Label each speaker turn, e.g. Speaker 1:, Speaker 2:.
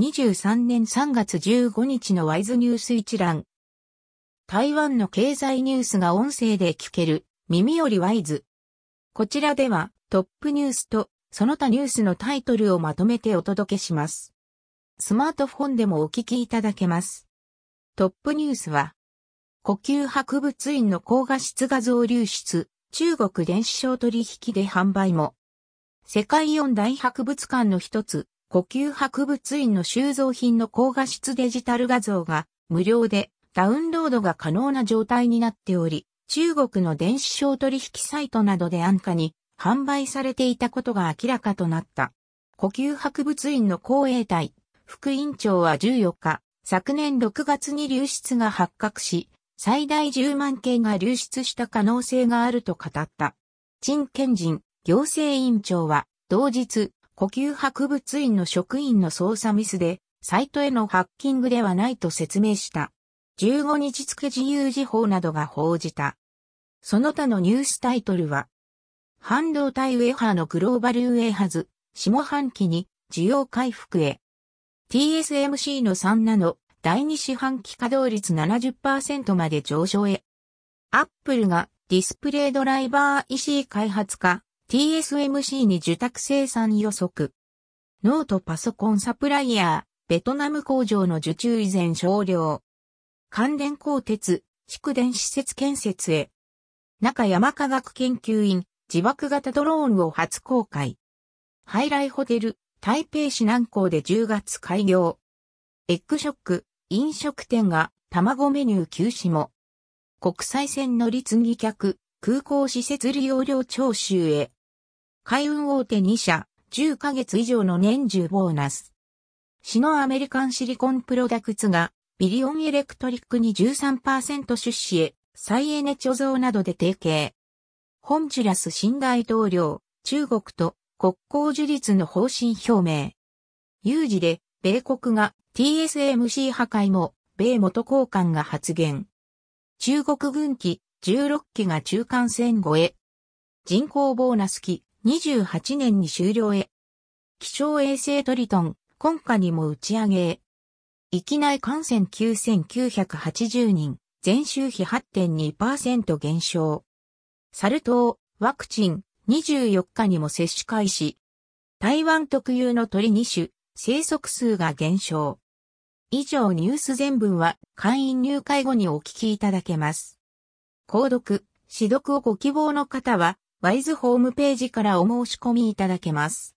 Speaker 1: 2023年3月15日のワイズニュース一覧。台湾の経済ニュースが音声で聞ける、耳よりワイズ。こちらではトップニュースとその他ニュースのタイトルをまとめてお届けします。スマートフォンでもお聞きいただけます。トップニュースは、呼吸博物院の高画質画像流出、中国電子商取引で販売も。世界四大博物館の一つ、呼吸博物院の収蔵品の高画質デジタル画像が無料でダウンロードが可能な状態になっており、中国の電子商取引サイトなどで安価に販売されていたことが明らかとなった。呼吸博物院の公営隊、副院長は14日、昨年6月に流出が発覚し、最大10万件が流出した可能性があると語った。陳健人行政委員長は、同日、呼吸博物院の職員の操作ミスで、サイトへのハッキングではないと説明した。15日付自由時報などが報じた。その他のニュースタイトルは、半導体ウェハーのグローバルウェハズ、下半期に需要回復へ。TSMC の3ナノ、第2四半期稼働率70%まで上昇へ。アップルがディスプレイドライバー EC 開発化、TSMC に受託生産予測。ノートパソコンサプライヤー、ベトナム工場の受注以前少量。関連鋼鉄、蓄電施設建設へ。中山科学研究院、自爆型ドローンを初公開。ハイライホテル、台北市南港で10月開業。エッグショック、飲食店が卵メニュー休止も。国際線乗り継ぎ客、空港施設利用料徴収へ。海運大手2社、10ヶ月以上の年中ボーナス。市のアメリカンシリコンプロダクツが、ビリオンエレクトリックに13%出資へ、再エネ貯蔵などで提携。ホンジュラス新大統領、中国と国交樹立の方針表明。有事で、米国が TSMC 破壊も、米元交換が発言。中国軍機16機が中間線越え。人口ボーナス機28年に終了へ。気象衛星トリトン、今夏にも打ち上げへ。域内感染9980人、前週比8.2%減少。サル痘、ワクチン、24日にも接種開始。台湾特有の鳥2種、生息数が減少。以上ニュース全文は会員入会後にお聞きいただけます。購読、指読をご希望の方はワイズホームページからお申し込みいただけます。